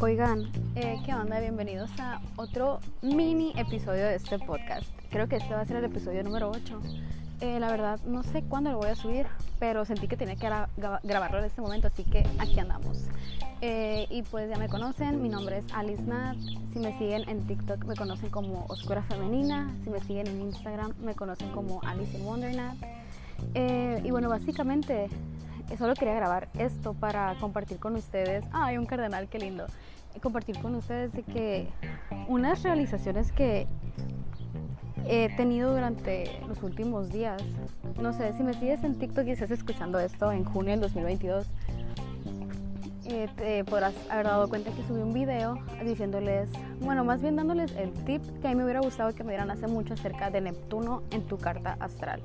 Oigan, eh, ¿qué onda? Bienvenidos a otro mini episodio de este podcast. Creo que este va a ser el episodio número 8. Eh, la verdad, no sé cuándo lo voy a subir, pero sentí que tenía que grabarlo en este momento, así que aquí andamos. Eh, y pues ya me conocen, mi nombre es Alice Nat. Si me siguen en TikTok me conocen como Oscura Femenina. Si me siguen en Instagram me conocen como Alice in Wonder Nat. y bueno, básicamente solo quería grabar esto para compartir con ustedes. Ay, un cardenal, qué lindo. Compartir con ustedes de que unas realizaciones que he tenido durante los últimos días. No sé, si me sigues en TikTok y estás escuchando esto en junio del 2022, eh, te podrás haber dado cuenta que subí un video diciéndoles, bueno, más bien dándoles el tip que a mí me hubiera gustado que me dieran hace mucho acerca de Neptuno en tu carta astral.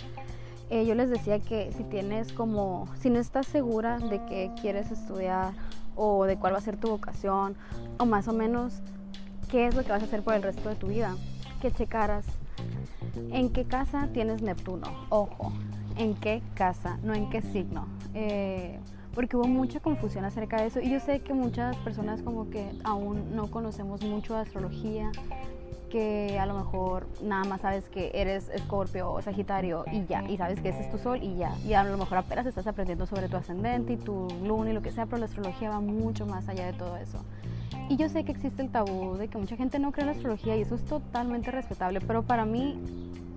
Eh, yo les decía que si tienes como, si no estás segura de que quieres estudiar o de cuál va a ser tu vocación o más o menos qué es lo que vas a hacer por el resto de tu vida, que checaras en qué casa tienes Neptuno. Ojo, en qué casa, no en qué signo. Eh, porque hubo mucha confusión acerca de eso y yo sé que muchas personas como que aún no conocemos mucho de astrología que a lo mejor nada más sabes que eres escorpio o sagitario y ya, y sabes que ese es tu sol y ya, y a lo mejor apenas estás aprendiendo sobre tu ascendente y tu luna y lo que sea, pero la astrología va mucho más allá de todo eso. Y yo sé que existe el tabú de que mucha gente no cree en la astrología y eso es totalmente respetable, pero para mí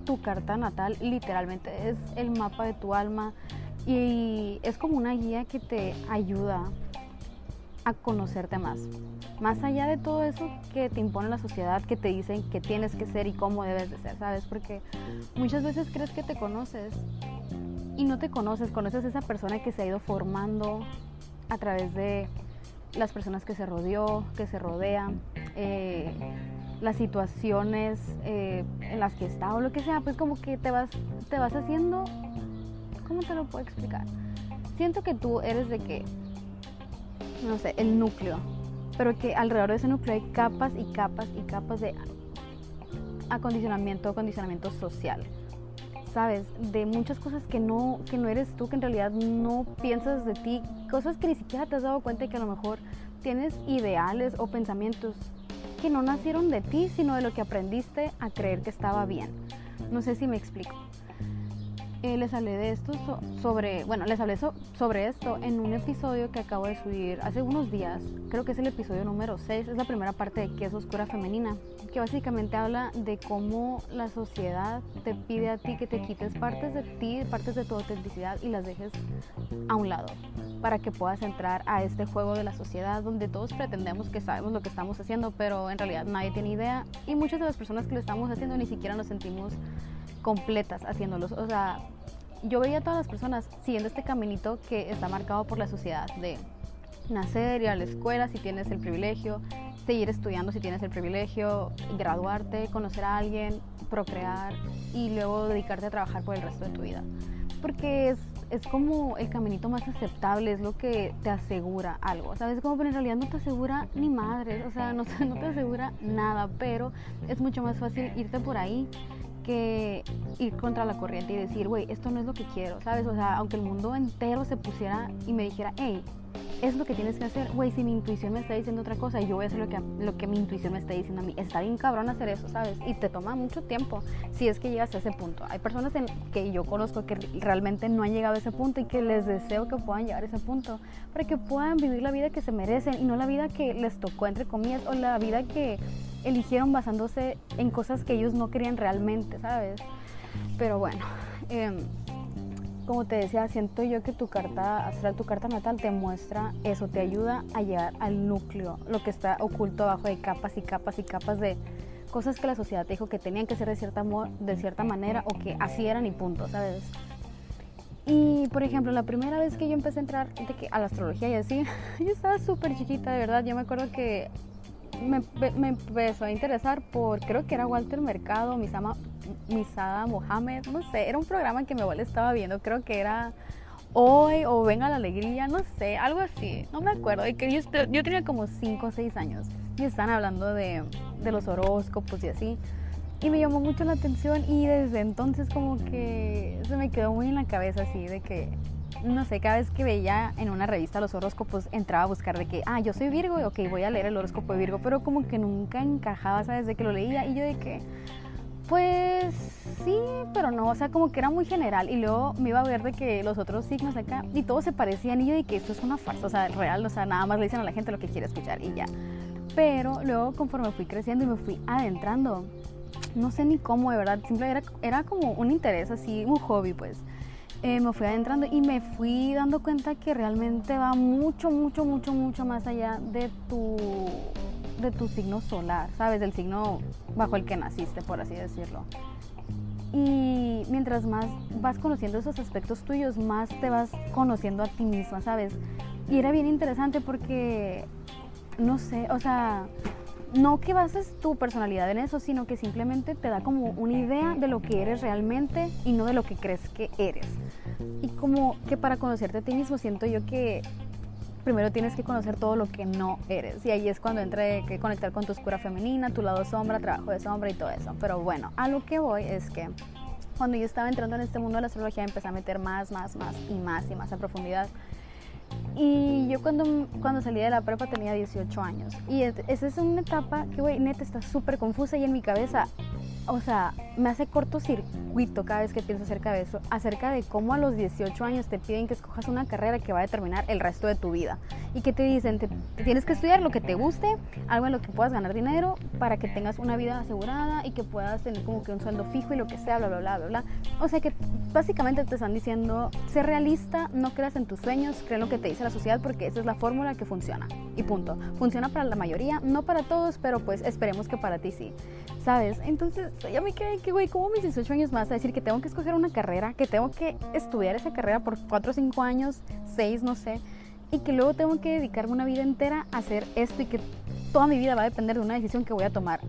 tu carta natal literalmente es el mapa de tu alma y es como una guía que te ayuda a conocerte más. Más allá de todo eso que te impone la sociedad, que te dicen que tienes que ser y cómo debes de ser, ¿sabes? Porque muchas veces crees que te conoces y no te conoces, conoces a esa persona que se ha ido formando a través de las personas que se rodeó, que se rodean, eh, las situaciones eh, en las que está o lo que sea, pues como que te vas, te vas haciendo, ¿cómo te lo puedo explicar? Siento que tú eres de que no sé, el núcleo, pero que alrededor de ese núcleo hay capas y capas y capas de acondicionamiento, acondicionamiento social. ¿Sabes? De muchas cosas que no, que no eres tú, que en realidad no piensas de ti, cosas que ni siquiera te has dado cuenta y que a lo mejor tienes ideales o pensamientos que no nacieron de ti, sino de lo que aprendiste a creer que estaba bien. No sé si me explico. Les hablé de esto sobre, bueno, les hablé sobre esto en un episodio que acabo de subir hace unos días, creo que es el episodio número 6, es la primera parte de qué es oscura femenina, que básicamente habla de cómo la sociedad te pide a ti que te quites partes de ti, partes de tu autenticidad y las dejes a un lado para que puedas entrar a este juego de la sociedad donde todos pretendemos que sabemos lo que estamos haciendo, pero en realidad nadie tiene idea y muchas de las personas que lo estamos haciendo ni siquiera nos sentimos completas haciéndolos. O sea, yo veía a todas las personas siguiendo este caminito que está marcado por la sociedad de nacer, ir a la escuela si tienes el privilegio, seguir estudiando si tienes el privilegio, graduarte, conocer a alguien, procrear y luego dedicarte a trabajar por el resto de tu vida. Porque es, es como el caminito más aceptable, es lo que te asegura algo, ¿sabes? Como, pero en realidad no te asegura ni madre, o sea, no te asegura nada, pero es mucho más fácil irte por ahí que ir contra la corriente y decir, güey, esto no es lo que quiero, ¿sabes? O sea, aunque el mundo entero se pusiera y me dijera, hey, es lo que tienes que hacer, güey, si mi intuición me está diciendo otra cosa, yo voy a hacer lo que, lo que mi intuición me está diciendo a mí. Está bien cabrón hacer eso, ¿sabes? Y te toma mucho tiempo si es que llegas a ese punto. Hay personas en, que yo conozco que realmente no han llegado a ese punto y que les deseo que puedan llegar a ese punto para que puedan vivir la vida que se merecen y no la vida que les tocó, entre comillas, o la vida que eligieron basándose en cosas que ellos no querían realmente, ¿sabes? Pero bueno, em, como te decía, siento yo que tu carta astral, tu carta natal te muestra eso, te ayuda a llegar al núcleo, lo que está oculto abajo de capas y capas y capas de cosas que la sociedad te dijo que tenían que ser de cierta, de cierta manera o que así eran y punto, ¿sabes? Y por ejemplo, la primera vez que yo empecé a entrar a la astrología y así, yo estaba súper chiquita, de verdad. Yo me acuerdo que me, empezó a interesar por, creo que era Walter Mercado, Misama, Misada Mohamed, no sé, era un programa que mi abuela estaba viendo, creo que era Hoy o Venga la Alegría, no sé, algo así, no me acuerdo, y que yo, yo tenía como 5 o 6 años y están hablando de, de los horóscopos y así. Y me llamó mucho la atención y desde entonces como que se me quedó muy en la cabeza así de que no sé, cada vez que veía en una revista los horóscopos, entraba a buscar de que, ah, yo soy Virgo, ok, voy a leer el horóscopo de Virgo, pero como que nunca encajaba, ¿sabes? De que lo leía y yo de que, pues sí, pero no, o sea, como que era muy general. Y luego me iba a ver de que los otros signos acá, y todos se parecían, y yo de que esto es una farsa, o sea, real, o sea, nada más le dicen a la gente lo que quiere escuchar y ya. Pero luego, conforme fui creciendo y me fui adentrando, no sé ni cómo, de verdad, simplemente era, era como un interés así, un hobby, pues. Eh, me fui adentrando y me fui dando cuenta que realmente va mucho, mucho, mucho, mucho más allá de tu, de tu signo solar, ¿sabes? Del signo bajo el que naciste, por así decirlo. Y mientras más vas conociendo esos aspectos tuyos, más te vas conociendo a ti misma, ¿sabes? Y era bien interesante porque, no sé, o sea, no que bases tu personalidad en eso, sino que simplemente te da como una idea de lo que eres realmente y no de lo que crees que eres. Y como que para conocerte a ti mismo siento yo que primero tienes que conocer todo lo que no eres. Y ahí es cuando entra que conectar con tu oscura femenina, tu lado sombra, trabajo de sombra y todo eso. Pero bueno, a lo que voy es que cuando yo estaba entrando en este mundo de la astrología empecé a meter más, más, más y más y más a profundidad. Y yo cuando, cuando salí de la prepa tenía 18 años. Y esa es una etapa que, güey, neta está súper confusa y en mi cabeza o sea, me hace cortocircuito cada vez que pienso acerca de eso, acerca de cómo a los 18 años te piden que escojas una carrera que va a determinar el resto de tu vida y que te dicen, te, tienes que estudiar lo que te guste, algo en lo que puedas ganar dinero para que tengas una vida asegurada y que puedas tener como que un sueldo fijo y lo que sea, bla, bla, bla, bla, bla. O sea que básicamente te están diciendo, sé realista, no creas en tus sueños, cree en lo que te dice la sociedad porque esa es la fórmula que funciona y punto. Funciona para la mayoría, no para todos, pero pues esperemos que para ti sí. ¿Sabes? Entonces, ya me quedé que, güey, ¿cómo mis 18 años más a decir que tengo que escoger una carrera, que tengo que estudiar esa carrera por 4 o 5 años, 6, no sé, y que luego tengo que dedicarme una vida entera a hacer esto y que toda mi vida va a depender de una decisión que voy a tomar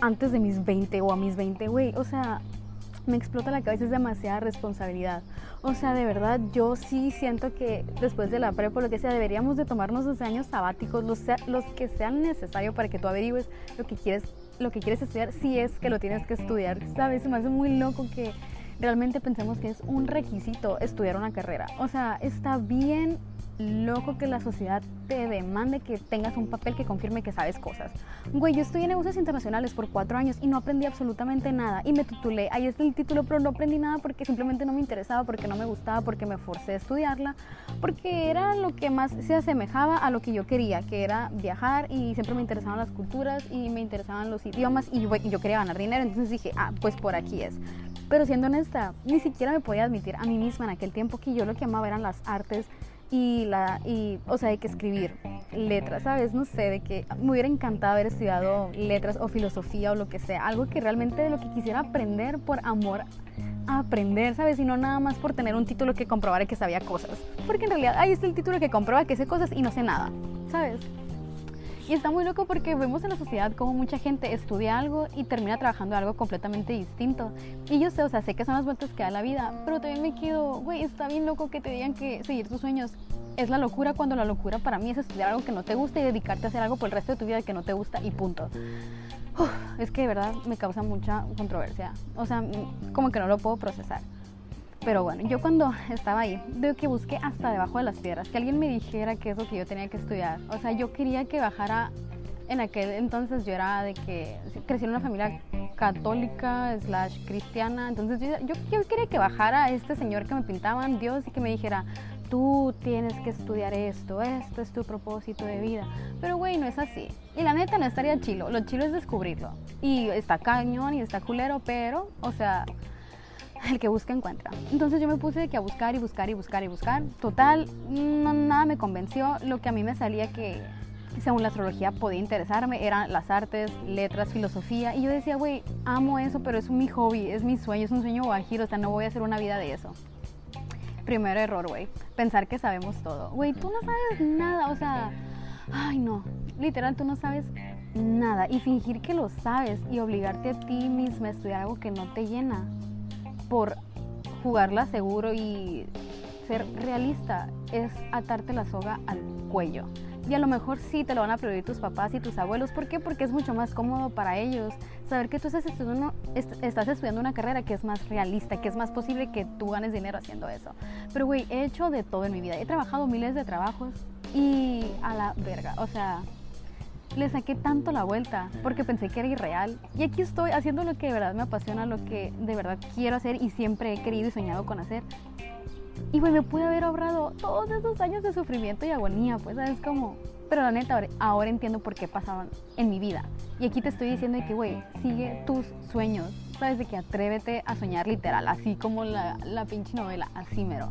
antes de mis 20 o a mis 20, güey? O sea, me explota la cabeza, es demasiada responsabilidad. O sea, de verdad, yo sí siento que después de la prepa, lo que sea, deberíamos de tomarnos los años sabáticos, los, los que sean necesarios para que tú averigües lo que quieres lo que quieres estudiar si es que lo tienes que estudiar, ¿sabes? Me hace muy loco que realmente pensemos que es un requisito estudiar una carrera. O sea, está bien loco que la sociedad te demande que tengas un papel que confirme que sabes cosas. Güey, yo estudié negocios internacionales por cuatro años y no aprendí absolutamente nada. Y me titulé, ahí está el título, pero no aprendí nada porque simplemente no me interesaba, porque no me gustaba, porque me forcé a estudiarla, porque era lo que más se asemejaba a lo que yo quería, que era viajar y siempre me interesaban las culturas y me interesaban los idiomas y yo, quería ganar dinero. Entonces dije, ah, pues por aquí es. Pero siendo honesta, ni siquiera me podía admitir a mí misma en aquel tiempo que yo lo que amaba eran las artes y la y o sea, hay que escribir letras, ¿sabes? No sé, de que me hubiera encantado haber estudiado letras o filosofía o lo que sea, algo que realmente de lo que quisiera aprender por amor a aprender, ¿sabes? Y no nada más por tener un título que comprobara que sabía cosas, porque en realidad ahí está el título que comprueba que sé cosas y no sé nada, ¿sabes? Y está muy loco porque vemos en la sociedad como mucha gente estudia algo y termina trabajando algo completamente distinto. Y yo sé, o sea, sé que son las vueltas que da la vida, pero también me quedo, güey, está bien loco que te digan que seguir tus sueños es la locura cuando la locura para mí es estudiar algo que no te gusta y dedicarte a hacer algo por el resto de tu vida que no te gusta y punto. es que de verdad me causa mucha controversia. O sea, como que no lo puedo procesar. Pero bueno, yo cuando estaba ahí, de que busqué hasta debajo de las piedras, que alguien me dijera qué es lo que yo tenía que estudiar. O sea, yo quería que bajara, en aquel entonces yo era de que crecí en una familia católica, slash cristiana, entonces yo, yo, quería que bajara este señor que me pintaban Dios y que me dijera, tú tienes que estudiar esto, esto es tu propósito de vida. Pero güey, no es así. Y la neta no estaría chilo, lo chilo es descubrirlo. Y está cañón y está culero, pero, o sea, el que busca encuentra. Entonces yo me puse de que a buscar y buscar y buscar y buscar. Total, no, nada me convenció. Lo que a mí me salía que, según la astrología, podía interesarme eran las artes, letras, filosofía. Y yo decía, güey, amo eso, pero es mi hobby, es mi sueño, es un sueño guajiro, o sea, no voy a hacer una vida de eso. Primer error, güey, pensar que sabemos todo. Güey, tú no sabes nada, o sea, ay no, literal, tú no sabes nada. Y fingir que lo sabes y obligarte a ti misma a estudiar algo que no te llena por jugarla seguro y ser realista es atarte la soga al cuello. Y a lo mejor sí te lo van a aplaudir tus papás y tus abuelos. ¿Por qué? Porque es mucho más cómodo para ellos saber que tú estás estudiando, estás estudiando una carrera que es más realista, que es más posible que tú ganes dinero haciendo eso. Pero, güey, he hecho de todo en mi vida. He trabajado miles de trabajos y a la verga. O sea, le saqué tanto la vuelta porque pensé que era irreal. Y aquí estoy haciendo lo que de verdad me apasiona, lo que de verdad quiero hacer y siempre he querido y soñado con hacer. Y güey, me pude haber ahorrado todos esos años de sufrimiento y agonía, pues, ¿sabes cómo? Pero la neta, ahora, entiendo por qué pasaron en mi vida. Y aquí te estoy diciendo que, güey, sigue tus sueños. ¿Sabes? De que atrévete a soñar literal, así como la, la pinche novela, así mero.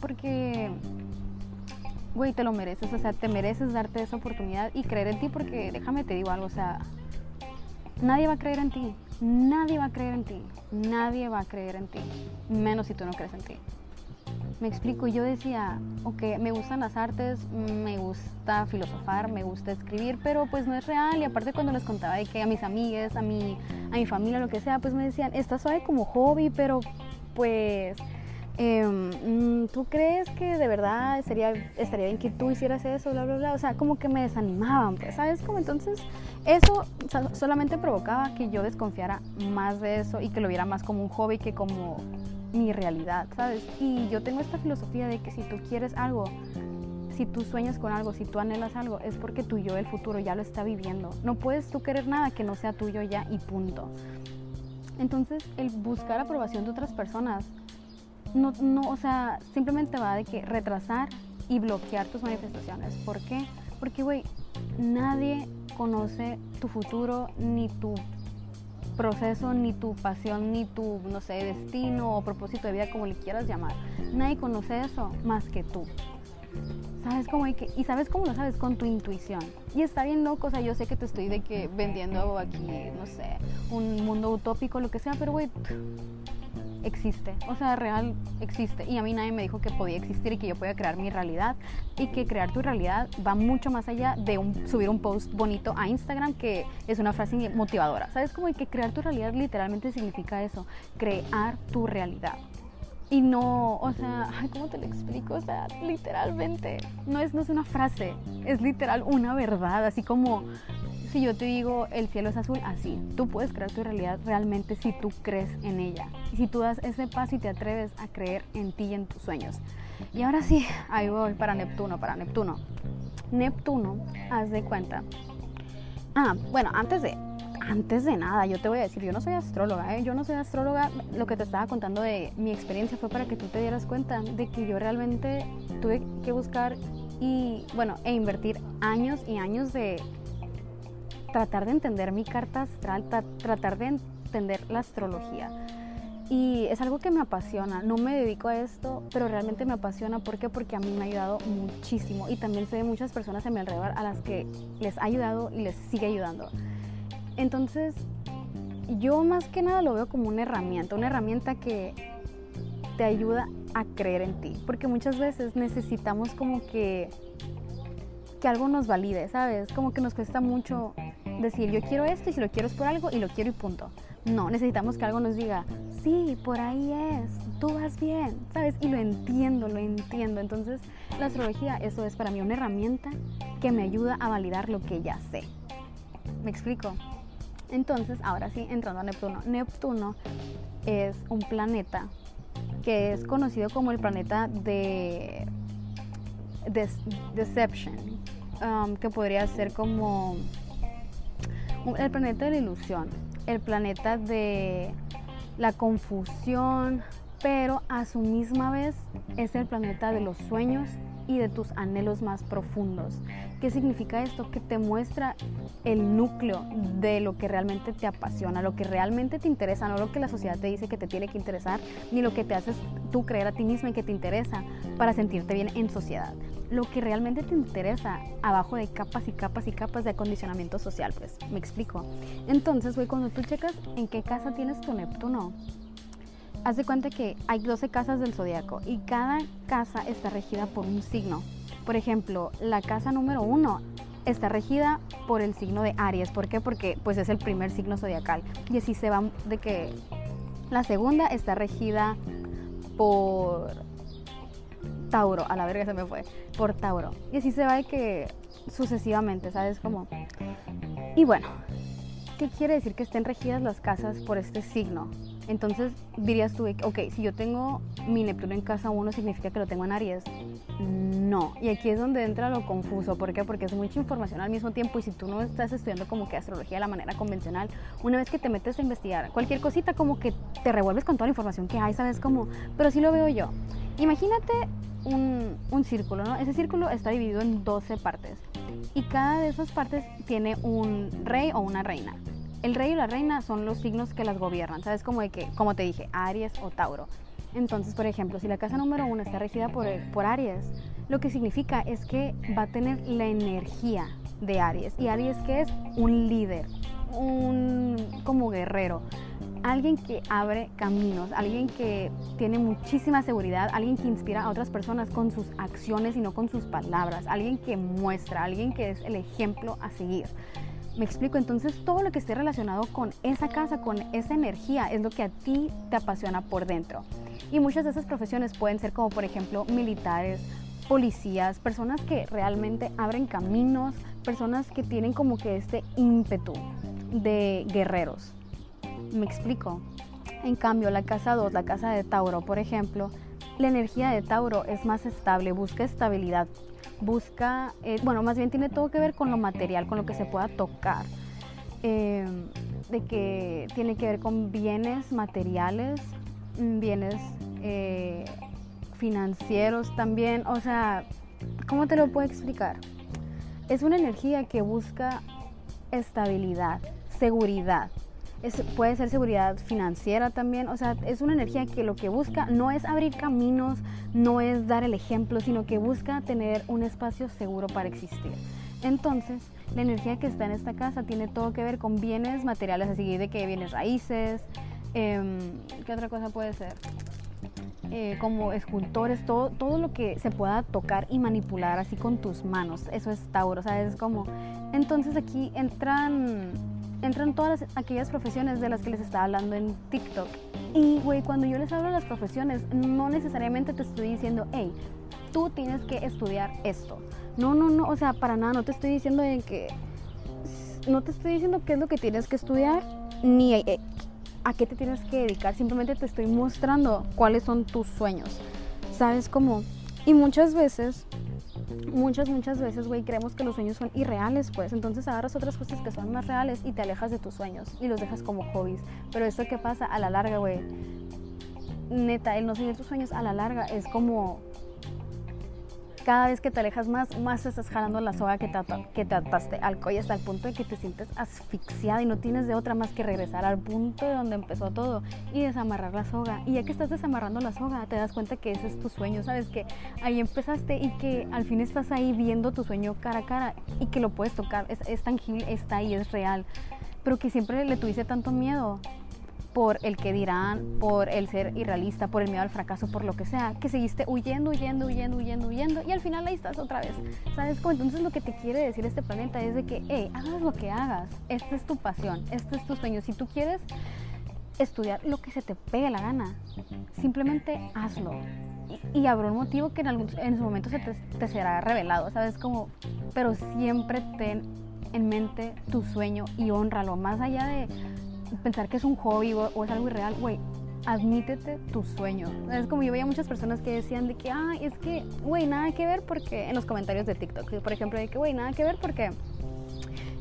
Porque, güey, te lo mereces. O sea, te mereces darte esa oportunidad y creer en ti porque, déjame te digo algo, o sea, nadie va a creer en ti. Nadie va a creer en ti. Nadie va a creer en ti. Menos si tú no crees en ti. Me explico, yo decía, ok, me gustan las artes, me gusta filosofar, me gusta escribir, pero pues no es real. Y aparte cuando les contaba de que a mis amigas, a mi, a mi familia, lo que sea, pues me decían, está suave como hobby, pero pues... Em, ¿Tú crees que de verdad sería, estaría bien que tú hicieras eso, bla, bla, bla? O sea, como que me desanimaban, pues, ¿sabes? Como entonces eso solamente provocaba que yo desconfiara más de eso y que lo viera más como un hobby que como mi realidad, ¿sabes? Y yo tengo esta filosofía de que si tú quieres algo, si tú sueñas con algo, si tú anhelas algo, es porque tu yo del futuro ya lo está viviendo. No puedes tú querer nada que no sea tuyo ya y punto. Entonces, el buscar aprobación de otras personas, no, no, o sea, simplemente va de que retrasar y bloquear tus manifestaciones. ¿Por qué? Porque, güey, nadie conoce tu futuro ni tu proceso, ni tu pasión, ni tu, no sé, destino o propósito de vida, como le quieras llamar. Nadie conoce eso más que tú. ¿Sabes cómo hay que, y sabes cómo lo sabes con tu intuición. Y está bien loco, o sea, yo sé que te estoy de que vendiendo aquí, no sé, un mundo utópico, lo que sea, pero güey, existe, o sea, real existe. Y a mí nadie me dijo que podía existir y que yo podía crear mi realidad y que crear tu realidad va mucho más allá de subir un post bonito a Instagram que es una frase motivadora. ¿Sabes? Como que crear tu realidad literalmente significa eso, crear tu realidad. Y no, o sea, ¿cómo te lo explico? O sea, literalmente, no es, no es una frase, es literal una verdad, así como si yo te digo el cielo es azul, así. Tú puedes crear tu realidad realmente si tú crees en ella. Y si tú das ese paso y te atreves a creer en ti y en tus sueños. Y ahora sí, ahí voy para Neptuno, para Neptuno. Neptuno, haz de cuenta. Ah, bueno, antes de, antes de nada, yo te voy a decir, yo no soy astróloga, ¿eh? yo no soy astróloga. Lo que te estaba contando de mi experiencia fue para que tú te dieras cuenta de que yo realmente tuve que buscar y, bueno, e invertir años y años de tratar de entender mi carta astral, tratar de entender la astrología. Y es algo que me apasiona. No me dedico a esto, pero realmente me apasiona. ¿Por qué? Porque a mí me ha ayudado muchísimo. Y también sé de muchas personas a mi alrededor a las que les ha ayudado y les sigue ayudando. Entonces, yo más que nada lo veo como una herramienta. Una herramienta que te ayuda a creer en ti. Porque muchas veces necesitamos como que, que algo nos valide, ¿sabes? Como que nos cuesta mucho decir yo quiero esto y si lo quiero es por algo y lo quiero y punto. No, necesitamos que algo nos diga, sí, por ahí es, tú vas bien, ¿sabes? Y lo entiendo, lo entiendo. Entonces, la astrología, eso es para mí una herramienta que me ayuda a validar lo que ya sé. ¿Me explico? Entonces, ahora sí, entrando a Neptuno. Neptuno es un planeta que es conocido como el planeta de, Deception, um, que podría ser como el planeta de la ilusión, el planeta de la confusión, pero a su misma vez es el planeta de los sueños y de tus anhelos más profundos. ¿Qué significa esto? Que te muestra el núcleo de lo que realmente te apasiona, lo que realmente te interesa, no lo que la sociedad te dice que te tiene que interesar, ni lo que te haces tú creer a ti misma y que te interesa para sentirte bien en sociedad. Lo que realmente te interesa abajo de capas y capas y capas de acondicionamiento social, pues, me explico. Entonces, güey, cuando tú checas en qué casa tienes tu Neptuno, haz de cuenta que hay 12 casas del zodiaco y cada casa está regida por un signo. Por ejemplo, la casa número uno está regida por el signo de Aries. ¿Por qué? Porque pues es el primer signo zodiacal. Y así se va de que la segunda está regida por Tauro, a la verga se me fue, por Tauro. Y así se va de que sucesivamente, ¿sabes? Como... Y bueno, ¿qué quiere decir que estén regidas las casas por este signo? Entonces dirías tú, ok, si yo tengo mi Neptuno en casa 1, ¿significa que lo tengo en Aries? No. Y aquí es donde entra lo confuso. ¿Por qué? Porque es mucha información al mismo tiempo y si tú no estás estudiando como que astrología de la manera convencional, una vez que te metes a investigar cualquier cosita, como que te revuelves con toda la información que hay, ¿sabes? Como, pero sí lo veo yo. Imagínate un, un círculo, ¿no? Ese círculo está dividido en 12 partes y cada de esas partes tiene un rey o una reina el rey y la reina son los signos que las gobiernan, ¿sabes? Como de que, como te dije, Aries o Tauro. Entonces, por ejemplo, si la casa número uno está regida por, por Aries, lo que significa es que va a tener la energía de Aries. ¿Y Aries qué es? Un líder, un como guerrero, alguien que abre caminos, alguien que tiene muchísima seguridad, alguien que inspira a otras personas con sus acciones y no con sus palabras, alguien que muestra, alguien que es el ejemplo a seguir. Me explico, entonces todo lo que esté relacionado con esa casa, con esa energía, es lo que a ti te apasiona por dentro. Y muchas de esas profesiones pueden ser como por ejemplo militares, policías, personas que realmente abren caminos, personas que tienen como que este ímpetu de guerreros. Me explico. En cambio, la casa 2, la casa de Tauro, por ejemplo, la energía de Tauro es más estable, busca estabilidad, busca, eh, bueno, más bien tiene todo que ver con lo material, con lo que se pueda tocar, em, de que tiene que ver con bienes materiales, bienes eh, financieros también, o sea, ¿cómo te lo puedo explicar? Es una energía que busca estabilidad, seguridad, puede ser seguridad financiera también, o sea, es una energía que lo que busca no es abrir caminos, no es dar el ejemplo, sino que busca tener un espacio seguro para existir. Entonces, la energía que está en esta casa tiene todo que ver con bienes materiales, así de que bienes raíces, em, ¿qué otra cosa puede ser? Eh, como escultores, todo, todo lo que se pueda tocar y manipular así con tus manos, eso es Tauro, ¿sabes? Como, entonces aquí entran entran todas aquellas profesiones de las que les estaba hablando en TikTok. Y, güey, cuando yo les hablo de las profesiones, no necesariamente te estoy diciendo, hey, tú tienes que estudiar esto. No, no, no, o sea, para nada, no te estoy diciendo de que... No te estoy diciendo qué es lo que tienes que estudiar, ni eh, a qué te tienes que dedicar. Simplemente te estoy mostrando cuáles son tus sueños. ¿Sabes cómo? Y muchas veces muchas, muchas veces, güey, creemos que los sueños son irreales, pues. Entonces agarras otras cosas que son más reales y te alejas de tus sueños y los dejas como hobbies. Pero esto que pasa a la larga, güey, neta, el no seguir tus sueños a la larga es como cada vez que te alejas más, más estás jalando la soga que te, ataste al cuello hasta el punto de que te sientes asfixiada y no tienes de otra más que regresar al punto de donde empezó todo y desamarrar la soga. Y ya que estás desamarrando la soga, te das cuenta que ese es tu sueño, sabes que ahí empezaste y que al fin estás ahí viendo tu sueño cara a cara y que lo puedes tocar, es, es tangible, está ahí, es real, pero que siempre le tuviste tanto miedo por el que dirán, por el ser irrealista, por el miedo al fracaso, por lo que sea, que seguiste huyendo, huyendo, huyendo, huyendo, huyendo y al final ahí estás otra vez. ¿Sabes cómo? Entonces lo que te quiere decir este planeta es de que, hey, hagas lo que hagas, esta es tu pasión, este es tu sueño. Si tú quieres estudiar lo que se te pegue la gana, simplemente hazlo. Y, habrá un motivo que en, algún, en su momento se te, será revelado, ¿sabes? Como, pero siempre ten en mente tu sueño y honralo, más allá de pensar que es un hobby o, es algo irreal, güey, admítete tu sueño. Es como yo veía muchas personas que decían de que, ah, es que, güey, nada que ver porque, en los comentarios de TikTok, por ejemplo, de que, güey, nada que ver porque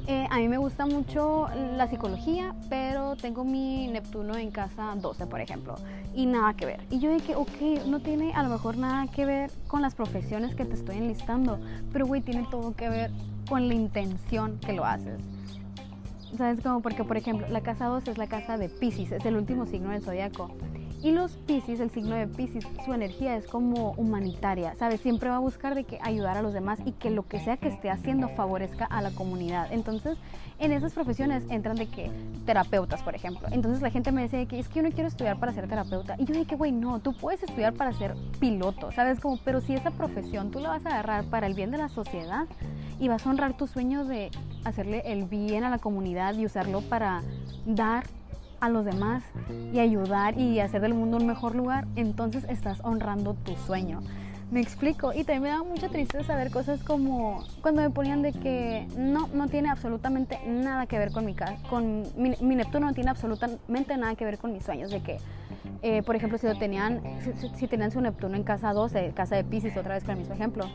eh, a mí me gusta mucho la psicología, pero tengo mi Neptuno en casa 12, por ejemplo, y nada que ver. Y yo dije, ok, no tiene a lo mejor nada que ver con las profesiones que te estoy enlistando, pero, güey, tiene todo que ver con la intención que lo haces. ¿Sabes cómo? Porque, por ejemplo, la casa 2 es la casa de Pisces, es el último signo del zodiaco. Y los Pisces, el signo de Pisces, su energía es como humanitaria, ¿sabes? Siempre va a buscar de que ayudar a los demás y que lo que sea que esté haciendo favorezca a la comunidad. Entonces, en esas profesiones entran de que terapeutas, por ejemplo. Entonces la gente me dice que es que yo no quiero estudiar para ser terapeuta. Y yo dije, güey, no, tú puedes estudiar para ser piloto, ¿sabes? Como, pero si esa profesión tú la vas a agarrar para el bien de la sociedad y vas a honrar tu sueño de hacerle el bien a la comunidad y usarlo para dar a los demás y ayudar y hacer del mundo un mejor lugar, entonces estás honrando tu sueño. Me explico. Y también me daba mucha tristeza saber cosas como cuando me ponían de que no, no tiene absolutamente nada que ver con mi casa. Con mi, Neptuno no tiene absolutamente nada que ver con mis sueños. De que, eh, por ejemplo, si, lo tenían, si, tenían su Neptuno en casa 12, casa de Pisces, otra vez con el mismo ejemplo,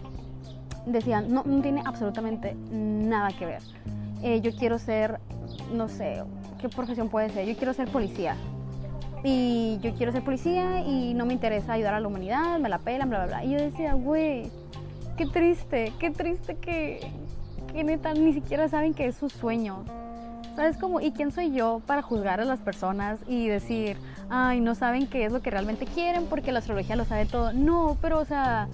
decían, no, no tiene absolutamente nada que ver. Eh, yo quiero ser, no sé, ¿qué profesión puede ser? Yo quiero ser policía y yo quiero ser policía y no me interesa ayudar a la humanidad, me la pelan, bla, bla, bla. Y yo decía, güey, qué triste, qué triste que, que neta ni siquiera saben que es su sueño. ¿Sabes cómo? ¿Y quién soy yo para juzgar a las personas y decir, ay, no saben qué es lo que realmente quieren porque la astrología lo sabe todo? No, pero o sea,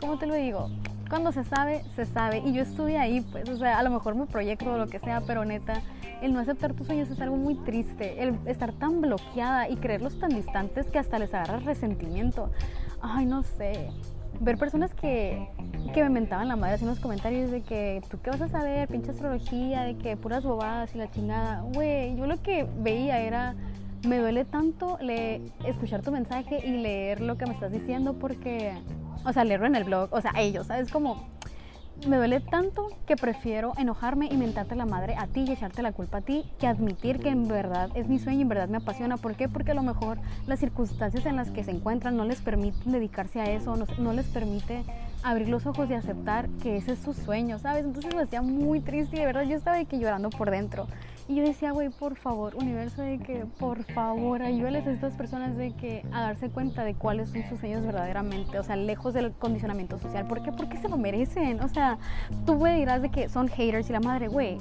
¿cómo te lo digo? Cuando se sabe, se sabe. Y yo estuve ahí, pues, o sea, a lo mejor me proyecto o lo que sea, pero neta, el no aceptar tus sueños es algo muy triste. El estar tan bloqueada y creerlos tan distantes que hasta les agarras resentimiento. Ay, no sé. Ver personas que, que me mentaban la madre haciendo los comentarios de que tú qué vas a saber, pinche astrología, de que puras bobadas y la chingada. Güey, yo lo que veía era me duele tanto le, escuchar tu mensaje y leer lo que me estás diciendo porque, o sea, leerlo en el blog, o sea, ellos, ¿sabes? Como me duele tanto que prefiero enojarme y mentarte la madre a ti y echarte la culpa a ti que admitir que en verdad es mi sueño y en verdad me apasiona. ¿Por qué? Porque a lo mejor las circunstancias en las que se encuentran no les permiten dedicarse a eso, no, no les permite abrir los ojos y aceptar que ese es su sueño, ¿sabes? Entonces me hacía muy triste y de verdad yo estaba aquí llorando por dentro. Y yo decía, güey, por favor, universo, de que por favor ayúdales a estas personas de que a darse cuenta de cuáles son sus sueños verdaderamente, o sea, lejos del condicionamiento social. ¿Por qué? Porque se lo merecen. O sea, tú me dirás de que son haters y la madre, güey,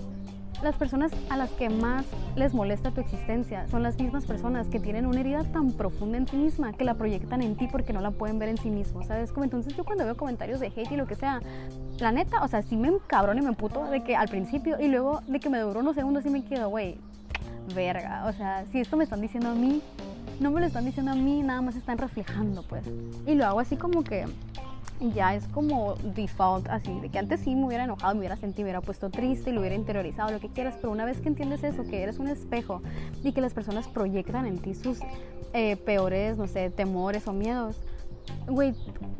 las personas a las que más les molesta tu existencia son las mismas personas que tienen una herida tan profunda en sí misma que la proyectan en ti porque no la pueden ver en sí mismos, ¿sabes? Como entonces yo cuando veo comentarios de hate y lo que sea, la neta, o sea, sí me encabrón y me puto de que al principio y luego de que me duró unos segundos y me quedo, güey, verga, o sea, si esto me están diciendo a mí, no me lo están diciendo a mí, nada más están reflejando, pues. Y lo hago así como que ya es como default, así, de que antes sí me hubiera enojado, me hubiera sentido, me hubiera puesto triste y lo hubiera interiorizado, lo que quieras, pero una vez que entiendes eso, que eres un espejo y que las personas proyectan en ti sus eh, peores, no sé, temores o miedos, güey,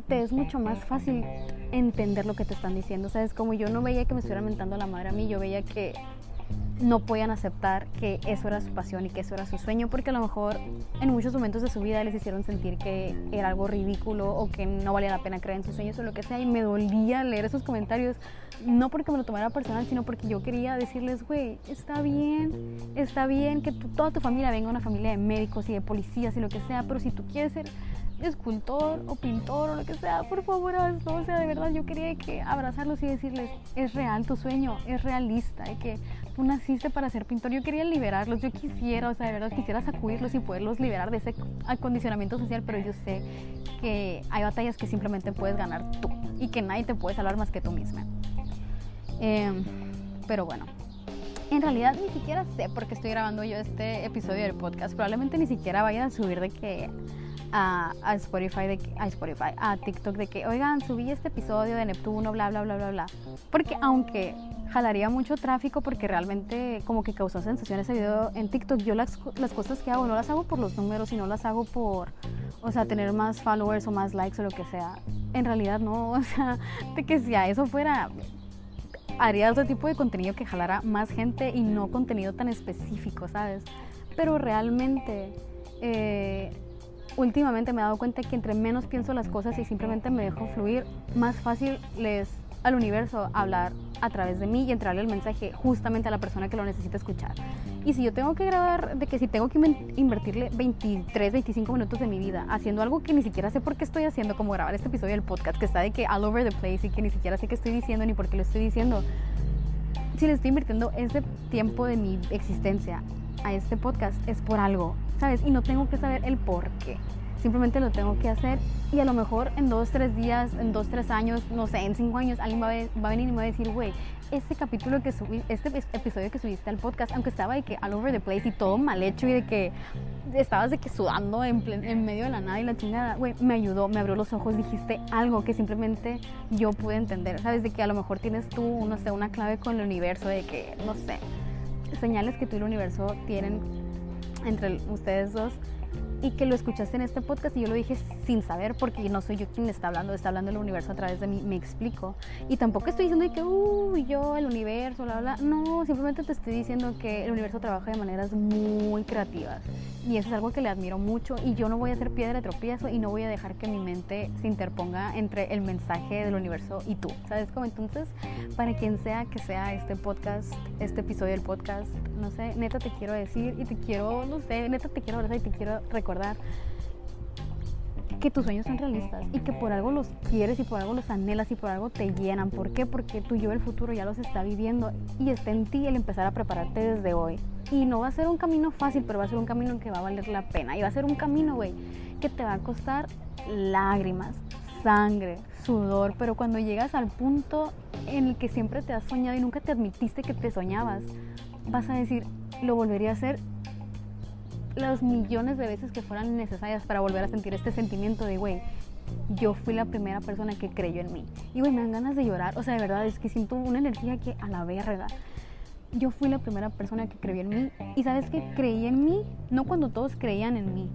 te es mucho más fácil entender lo que te están diciendo, ¿sabes? Como yo no veía que me estuvieran mentando la madre a mí, yo veía que no podían aceptar que eso era su pasión y que eso era su sueño, porque a lo mejor en muchos momentos de su vida les hicieron sentir que era algo ridículo o que no valía la pena creer en sus sueños o lo que sea, y me dolía leer esos comentarios, no porque me lo tomara personal, sino porque yo quería decirles, güey, está bien, está bien que toda tu familia venga una familia de médicos y de policías y lo que sea, pero si tú quieres ser escultor o pintor o lo que sea, por favor hazlo. O sea, de verdad yo quería que abrazarlos y decirles, es real tu sueño, es realista, y que naciste para ser pintor. Yo quería liberarlos, yo quisiera, o sea, de verdad quisiera sacudirlos y poderlos liberar de ese acondicionamiento social, pero yo sé que hay batallas que simplemente puedes ganar tú y que nadie te puede salvar más que tú misma. Em, pero bueno, en realidad ni siquiera sé por qué estoy grabando yo este episodio del podcast. Probablemente ni siquiera vayan a subir de que a, Spotify, de a Spotify, a TikTok de que, oigan, subí este episodio de Neptuno, bla, bla, bla, bla, bla. Porque aunque jalaría mucho tráfico porque realmente como que causó sensación ese video en TikTok, yo las, cosas que hago no las hago por los números y no las hago por, o sea, tener más followers o más likes o lo que sea. En realidad no, o sea, de que si a eso fuera, haría otro tipo de contenido que jalara más gente y no contenido tan específico, ¿sabes? Pero realmente... Eh, últimamente me he dado cuenta que entre menos pienso las cosas y simplemente me dejo fluir, más fácil les al universo hablar a través de mí y entrarle el mensaje justamente a la persona que lo necesita escuchar. Y si yo tengo que grabar, de que si tengo que invertirle 23, 25 minutos de mi vida haciendo algo que ni siquiera sé por qué estoy haciendo, como grabar este episodio del podcast que está de que all over the place y que ni siquiera sé qué estoy diciendo ni por qué lo estoy diciendo, si le estoy invirtiendo ese tiempo de mi existencia a este podcast es por algo, ¿sabes? Y no tengo que saber el por qué. Simplemente lo tengo que hacer y a lo mejor en dos, tres días, en dos, tres años, no sé, en cinco años, alguien va a, venir y me va a decir, güey, este capítulo que subí, este episodio que subiste al podcast, aunque estaba de que all over the place y todo mal hecho y de que estabas de que sudando en, en medio de la nada y la chingada, güey, me ayudó, me abrió los ojos, dijiste algo que simplemente yo pude entender, ¿sabes? De que a lo mejor tienes tú, no sé, una clave con el universo, de que, no sé, señales que tú y el universo tienen entre ustedes dos y que lo escuchaste en este podcast y yo lo dije sin saber porque no soy yo quien está hablando, está hablando el universo a través de mí, me explico. Y tampoco estoy diciendo que, uy, yo, el universo, bla, bla. No, simplemente te estoy diciendo que el universo trabaja de maneras muy creativas. Y eso es algo que le admiro mucho y yo no voy a hacer piedra de tropiezo y no voy a dejar que mi mente se interponga entre el mensaje del universo y tú. ¿Sabes cómo? Entonces, para quien sea que sea este podcast, este episodio del podcast, no sé, neta te quiero decir y te quiero, no sé, neta te quiero abrazar y te quiero recordar que tus sueños son realistas y que por algo los quieres y por algo los anhelas y por algo te llenan. ¿Por qué? Porque tu yo del futuro ya los está viviendo y está en ti el empezar a prepararte desde hoy. Y no va a ser un camino fácil, pero va a ser un camino que va a valer la pena. Y va a ser un camino, güey, que te va a costar lágrimas, sangre, sudor, pero cuando llegas al punto en el que siempre te has soñado y nunca te admitiste que te soñabas, vas a decir, lo volvería a hacer las millones de veces que fueran necesarias para volver a sentir este sentimiento de, güey, yo fui la primera persona que creyó en mí. Y, güey, me dan ganas de llorar. O sea, de verdad, es que siento una energía que a la verga. Yo fui la primera persona que creyó en mí. Y sabes que creí en mí, no cuando todos creían en mí.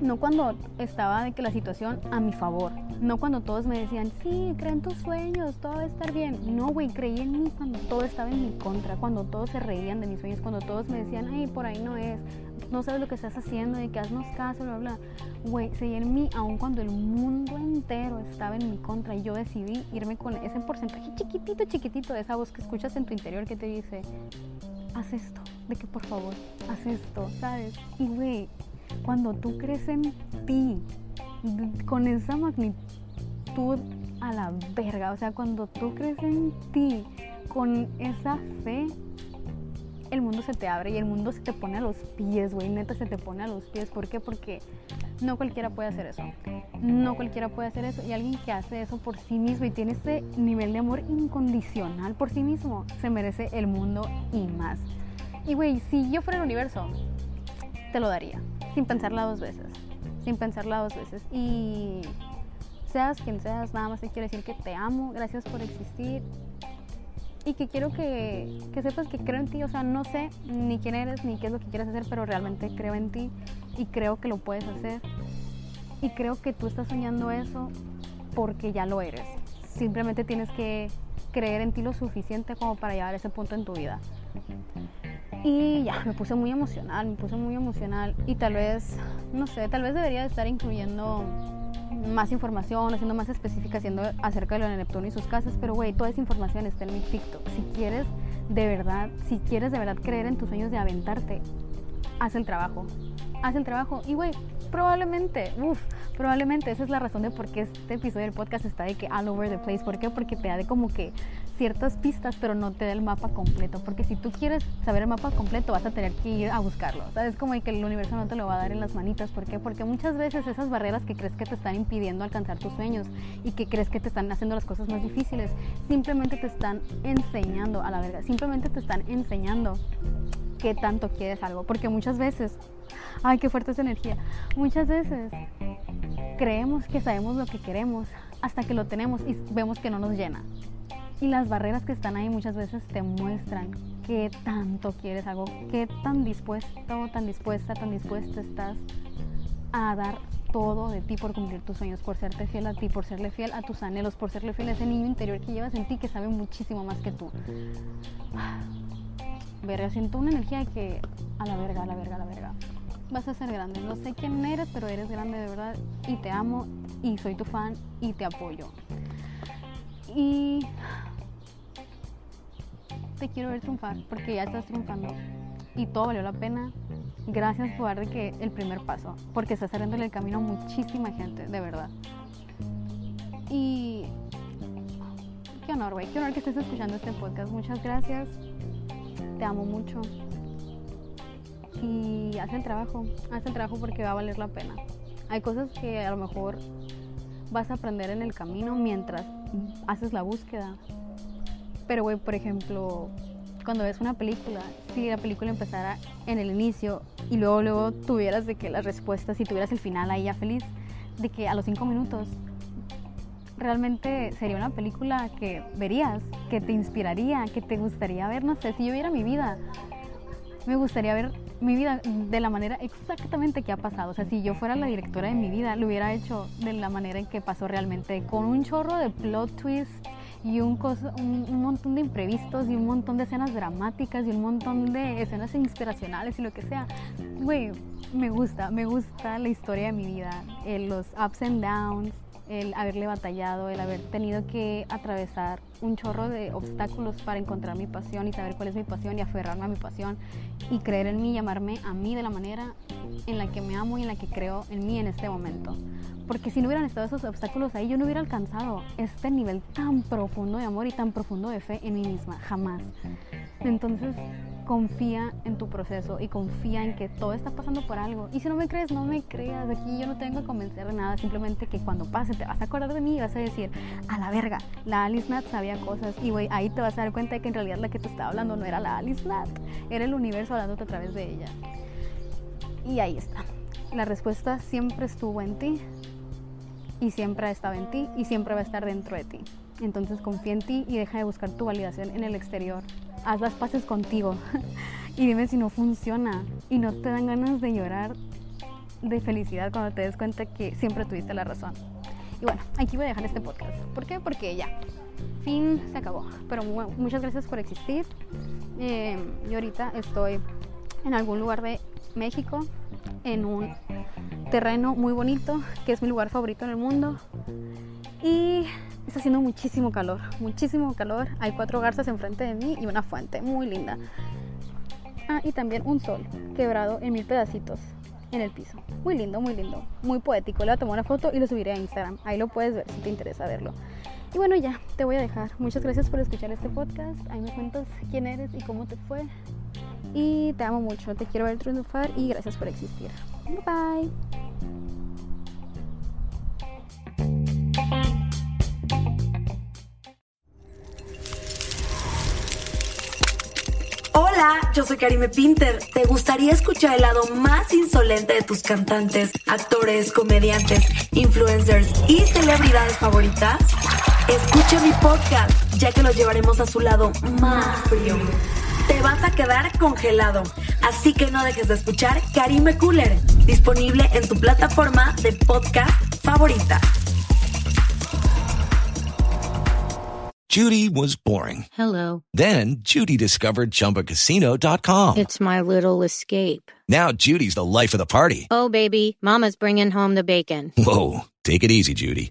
No cuando estaba de que la situación a mi favor. No cuando todos me decían, sí, creen tus sueños, todo va a estar bien. No, güey, creí en mí cuando todo estaba en mi contra. Cuando todos se reían de mis sueños. Cuando todos me decían, ay, por ahí no es no sabes lo que estás haciendo, de que haznos caso, bla, bla. Güey, seguí en mí, aun cuando el mundo entero estaba en mi contra y yo decidí irme con ese porcentaje chiquitito, chiquitito de esa voz que escuchas en tu interior que te dice, haz esto, de que por favor, haz esto, ¿sabes? Y güey, cuando tú crees en ti, con esa magnitud a la verga, o sea, cuando tú crees en ti, con esa fe, el mundo se te abre y el mundo se te pone a los pies, güey, neta se te pone a los pies. ¿Por qué? Porque no cualquiera puede hacer eso. No cualquiera puede hacer eso. Y alguien que hace eso por sí mismo y tiene ese nivel de amor incondicional por sí mismo, se merece el mundo y más. Y güey, si yo fuera el universo, te lo daría, sin pensarla dos veces. Sin pensarla dos veces. Y seas quien seas, nada más te quiero decir que te amo, gracias por existir y que quiero que, que, sepas que creo en ti, o sea, no sé ni quién eres ni qué es lo que quieres hacer, pero realmente creo en ti y creo que lo puedes hacer. Y creo que tú estás soñando eso porque ya lo eres. Simplemente tienes que creer en ti lo suficiente como para llegar a ese punto en tu vida. Y ya, me puse muy emocional, me puse muy emocional y tal vez, no sé, tal vez debería estar incluyendo más información, haciendo más específica, haciendo acerca de lo de Neptuno y sus casas, pero güey, toda esa información está en mi TikTok. Si quieres de verdad, si quieres de verdad creer en tus sueños de aventarte, haz el trabajo. Haz el trabajo y güey, probablemente, uff, probablemente esa es la razón de por qué este episodio del podcast está de que all over the place. ¿Por qué? Porque te da de como que ciertas pistas, pero no te da el mapa completo. Porque si tú quieres saber el mapa completo, vas a tener que ir a buscarlo. ¿Sabes? Como que el universo no te lo va a dar en las manitas. ¿Por qué? Porque muchas veces esas barreras que crees que te están impidiendo alcanzar tus sueños y que crees que te están haciendo las cosas más difíciles, simplemente te están enseñando a la verga. Simplemente te están enseñando qué tanto quieres algo. Porque muchas veces, ay, qué fuerte esa energía. Muchas veces creemos que sabemos lo que queremos hasta que lo tenemos y vemos que no nos llena. Y las barreras que están ahí muchas veces te muestran qué tanto quieres algo, qué tan dispuesto, tan dispuesta, tan dispuesta estás a dar todo de ti por cumplir tus sueños, por serte fiel a ti, por serle fiel a tus anhelos, por serle fiel a ese niño interior que llevas en ti que sabe muchísimo más que tú. Verga, siento una energía que a la verga, a la verga, a la verga vas a ser grande. No sé quién eres, pero eres grande de verdad y te amo y soy tu fan y te apoyo. Y te quiero ver triunfar porque ya estás triunfando y todo valió la pena. Gracias por dar que el primer paso, porque estás saliendo el camino a muchísima gente, de verdad. Y qué honor, güey, qué honor que estés escuchando este podcast. Muchas gracias. Te amo mucho y haz el trabajo, haz el trabajo porque va a valer la pena. Hay cosas que a lo mejor vas a aprender en el camino mientras haces la búsqueda. Pero, güey, por ejemplo, cuando ves una película, si la película empezara en el inicio y luego, luego tuvieras de que las respuestas y tuvieras el final ahí ya feliz, de que a los cinco minutos realmente sería una película que verías, que te inspiraría, que te gustaría ver, no sé, si yo viera mi vida, me gustaría ver mi vida de la manera exactamente que ha pasado. O sea, si yo fuera la directora de mi vida, lo hubiera hecho de la manera en que pasó realmente, con un chorro de plot twists y un, un, montón de imprevistos y un montón de escenas dramáticas y un montón de escenas inspiracionales y lo que sea. Güey, me gusta, me gusta la historia de mi vida, eh, los ups and downs, el haberle batallado, el haber tenido que atravesar un chorro de obstáculos para encontrar mi pasión y saber cuál es mi pasión y aferrarme a mi pasión y creer en mí, llamarme a mí de la manera en la que me amo y en la que creo en mí en este momento. Porque si no hubieran estado esos obstáculos ahí, yo no hubiera alcanzado este nivel tan profundo de amor y tan profundo de fe en mí misma, jamás. Entonces, confía en tu proceso y confía en que todo está pasando por algo. Y si no me crees, no me creas. Aquí yo no tengo que convencer de nada. Simplemente que cuando pase te vas a acordar de mí y vas a decir, a la verga, la Alice Nat sabía cosas. Y ahí te vas a dar cuenta de que en realidad la que te estaba hablando no era la Alice Nat, era el universo hablándote a través de ella. Y ahí está. La respuesta siempre estuvo en ti y siempre ha estado en ti y siempre va a estar dentro de ti. Entonces confía en ti y deja de buscar tu validación en el exterior haz las paces contigo y dime si no funciona y no te dan ganas de llorar de felicidad cuando te des cuenta que siempre tuviste la razón. Y bueno, aquí voy a dejar este podcast. ¿Por qué? Porque ya, fin, se acabó. Pero muchas gracias por existir. Eh, yo ahorita estoy en algún lugar de México, en un terreno muy bonito, que es mi lugar favorito en el mundo. Y Está haciendo muchísimo calor, muchísimo calor. Hay cuatro garzas enfrente de mí y una fuente muy linda. Ah, y también un sol quebrado en mil pedacitos en el piso. Muy lindo, muy lindo, muy poético. Le voy a tomar una foto y lo subiré a Instagram. Ahí lo puedes ver si te interesa verlo. Y bueno, ya, te voy a dejar. Muchas gracias por escuchar este podcast. Ahí me cuentas quién eres y cómo te fue. Y te amo mucho, te quiero ver triunfar y gracias por existir. Bye bye. Hola, yo soy Karime Pinter. ¿Te gustaría escuchar el lado más insolente de tus cantantes, actores, comediantes, influencers y celebridades favoritas? Escucha mi podcast, ya que los llevaremos a su lado más frío. Te vas a quedar congelado, así que no dejes de escuchar Karime Cooler, disponible en tu plataforma de podcast favorita. Judy was boring. Hello. Then Judy discovered ChumbaCasino.com. It's my little escape. Now Judy's the life of the party. Oh, baby, mama's bringing home the bacon. Whoa, take it easy, Judy.